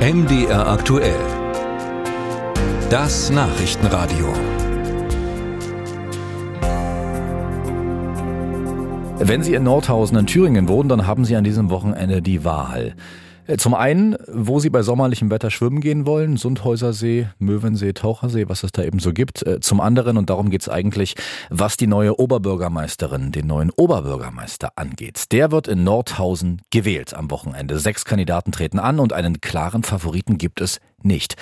MDR aktuell. Das Nachrichtenradio. Wenn Sie in Nordhausen in Thüringen wohnen, dann haben Sie an diesem Wochenende die Wahl. Äh, zum einen, wo Sie bei sommerlichem Wetter schwimmen gehen wollen, Sundhäusersee, Möwensee, Tauchersee, was es da eben so gibt. Äh, zum anderen, und darum geht es eigentlich, was die neue Oberbürgermeisterin, den neuen Oberbürgermeister angeht. Der wird in Nordhausen gewählt am Wochenende. Sechs Kandidaten treten an und einen klaren Favoriten gibt es nicht.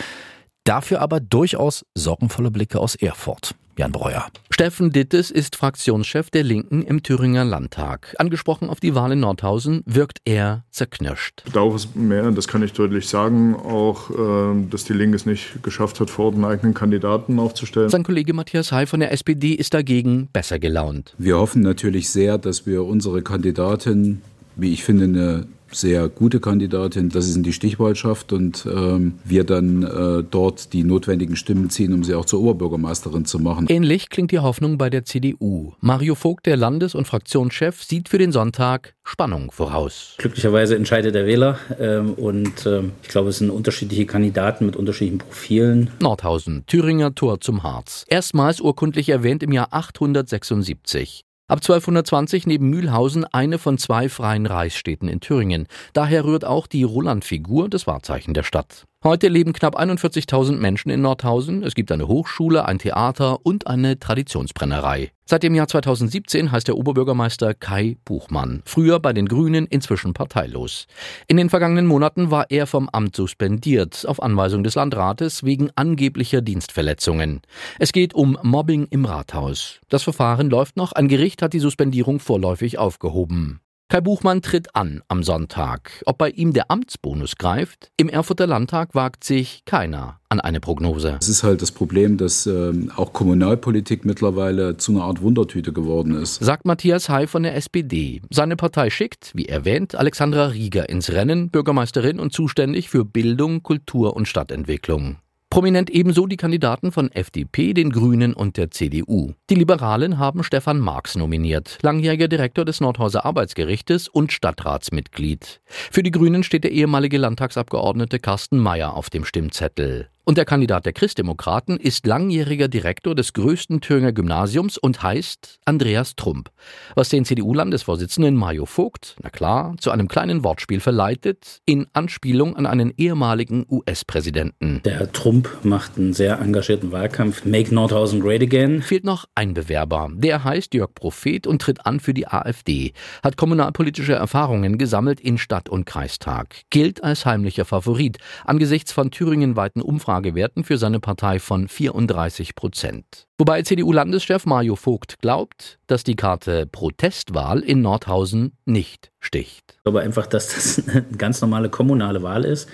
Dafür aber durchaus sorgenvolle Blicke aus Erfurt. Jan Breuer. Steffen Dittes ist Fraktionschef der Linken im Thüringer Landtag. Angesprochen auf die Wahl in Nordhausen wirkt er zerknirscht. Bedauere es mehr, das kann ich deutlich sagen, auch, äh, dass die Linke es nicht geschafft hat, vor Ort einen eigenen Kandidaten aufzustellen. Sein Kollege Matthias Hay von der SPD ist dagegen besser gelaunt. Wir hoffen natürlich sehr, dass wir unsere Kandidatin, wie ich finde, eine sehr gute Kandidatin, dass sie in die Stichwahl schafft und ähm, wir dann äh, dort die notwendigen Stimmen ziehen, um sie auch zur Oberbürgermeisterin zu machen. Ähnlich klingt die Hoffnung bei der CDU. Mario Vogt, der Landes- und Fraktionschef, sieht für den Sonntag Spannung voraus. Glücklicherweise entscheidet der Wähler ähm, und ähm, ich glaube, es sind unterschiedliche Kandidaten mit unterschiedlichen Profilen. Nordhausen, Thüringer Tor zum Harz. Erstmals urkundlich erwähnt im Jahr 876. Ab 1220 neben Mühlhausen eine von zwei freien Reichsstädten in Thüringen. Daher rührt auch die Roland-Figur das Wahrzeichen der Stadt. Heute leben knapp 41.000 Menschen in Nordhausen. Es gibt eine Hochschule, ein Theater und eine Traditionsbrennerei. Seit dem Jahr 2017 heißt der Oberbürgermeister Kai Buchmann. Früher bei den Grünen, inzwischen parteilos. In den vergangenen Monaten war er vom Amt suspendiert, auf Anweisung des Landrates wegen angeblicher Dienstverletzungen. Es geht um Mobbing im Rathaus. Das Verfahren läuft noch. Ein Gericht hat die Suspendierung vorläufig aufgehoben. Kai Buchmann tritt an am Sonntag. Ob bei ihm der Amtsbonus greift? Im Erfurter Landtag wagt sich keiner an eine Prognose. Es ist halt das Problem, dass äh, auch Kommunalpolitik mittlerweile zu einer Art Wundertüte geworden ist. Sagt Matthias Hay von der SPD. Seine Partei schickt, wie erwähnt, Alexandra Rieger ins Rennen, Bürgermeisterin und zuständig für Bildung, Kultur und Stadtentwicklung. Prominent ebenso die Kandidaten von FDP, den Grünen und der CDU. Die Liberalen haben Stefan Marx nominiert, langjähriger Direktor des Nordhauser Arbeitsgerichtes und Stadtratsmitglied. Für die Grünen steht der ehemalige Landtagsabgeordnete Carsten Mayer auf dem Stimmzettel. Und der Kandidat der Christdemokraten ist langjähriger Direktor des größten Thüringer Gymnasiums und heißt Andreas Trump. Was den CDU-Landesvorsitzenden Mario Vogt, na klar, zu einem kleinen Wortspiel verleitet, in Anspielung an einen ehemaligen US-Präsidenten. Der Trump macht einen sehr engagierten Wahlkampf. Make Nordhausen great again. Fehlt noch ein Bewerber. Der heißt Jörg Prophet und tritt an für die AfD. Hat kommunalpolitische Erfahrungen gesammelt in Stadt- und Kreistag. Gilt als heimlicher Favorit. Angesichts von thüringenweiten Umfragen Umfragewerten für seine Partei von 34 Prozent. Wobei CDU-Landeschef Mario Vogt glaubt, dass die Karte Protestwahl in Nordhausen nicht sticht. Ich glaube einfach, dass das eine ganz normale kommunale Wahl ist,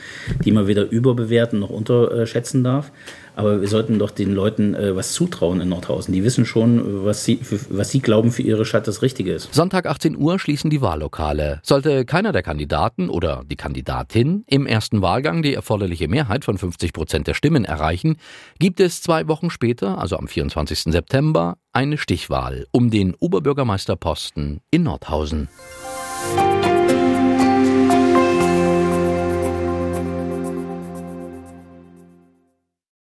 die man weder überbewerten noch unterschätzen darf. Aber wir sollten doch den Leuten äh, was zutrauen in Nordhausen. Die wissen schon, was sie, was sie glauben für ihre Stadt das Richtige ist. Sonntag 18 Uhr schließen die Wahllokale. Sollte keiner der Kandidaten oder die Kandidatin im ersten Wahlgang die erforderliche Mehrheit von 50 Prozent der Stimmen erreichen, gibt es zwei Wochen später, also am 24. September, eine Stichwahl um den Oberbürgermeisterposten in Nordhausen. Musik